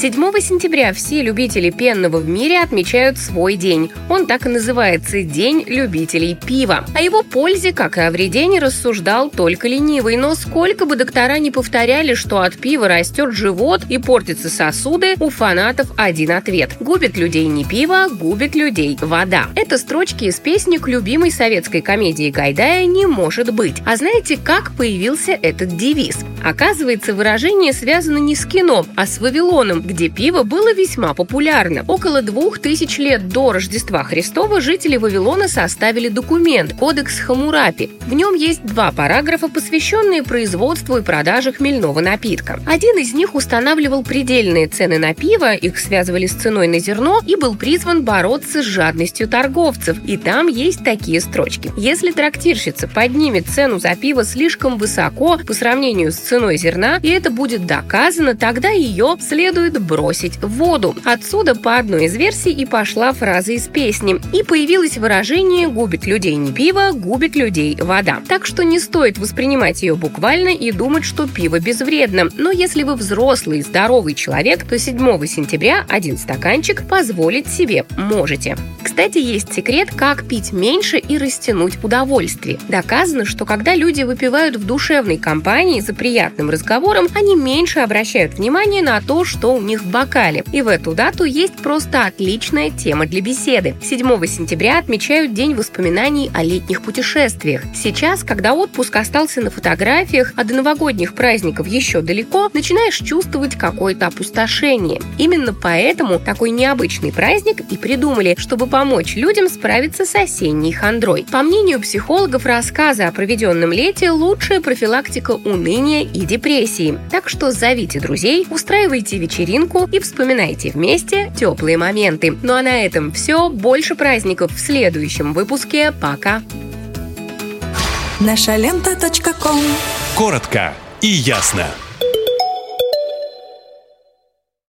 7 сентября все любители пенного в мире отмечают свой день. Он так и называется – День любителей пива. О его пользе, как и о вреде, не рассуждал только ленивый. Но сколько бы доктора не повторяли, что от пива растет живот и портятся сосуды, у фанатов один ответ. Губит людей не пиво, губит людей вода. Это строчки из песни к любимой советской комедии Гайдая «Не может быть». А знаете, как появился этот девиз? Оказывается, выражение связано не с кино, а с Вавилоном, где пиво было весьма популярно. Около двух тысяч лет до Рождества Христова жители Вавилона составили документ – Кодекс Хамурапи. В нем есть два параграфа, посвященные производству и продаже хмельного напитка. Один из них устанавливал предельные цены на пиво, их связывали с ценой на зерно и был призван бороться с жадностью торговцев. И там есть такие строчки. Если трактирщица поднимет цену за пиво слишком высоко по сравнению с ценой зерна, и это будет доказано, тогда ее следует бросить в воду. Отсюда по одной из версий и пошла фраза из песни. И появилось выражение «губит людей не пиво, губит людей вода». Так что не стоит воспринимать ее буквально и думать, что пиво безвредно. Но если вы взрослый, здоровый человек, то 7 сентября один стаканчик позволить себе можете. Кстати, есть секрет, как пить меньше и растянуть удовольствие. Доказано, что когда люди выпивают в душевной компании за приятным разговором, они меньше обращают внимание на то, что у них в бокале. И в эту дату есть просто отличная тема для беседы. 7 сентября отмечают День воспоминаний о летних путешествиях. Сейчас, когда отпуск остался на фотографиях, а до новогодних праздников еще далеко, начинаешь чувствовать какое-то опустошение. Именно поэтому такой необычный праздник и придумали, чтобы помочь людям справиться с осенней хандрой. По мнению психологов, рассказы о проведенном лете – лучшая профилактика уныния и депрессии. Так что зовите друзей, устраивайте вечеринку и вспоминайте вместе теплые моменты. Ну а на этом все. Больше праздников в следующем выпуске. Пока! Наша лента. Коротко и ясно.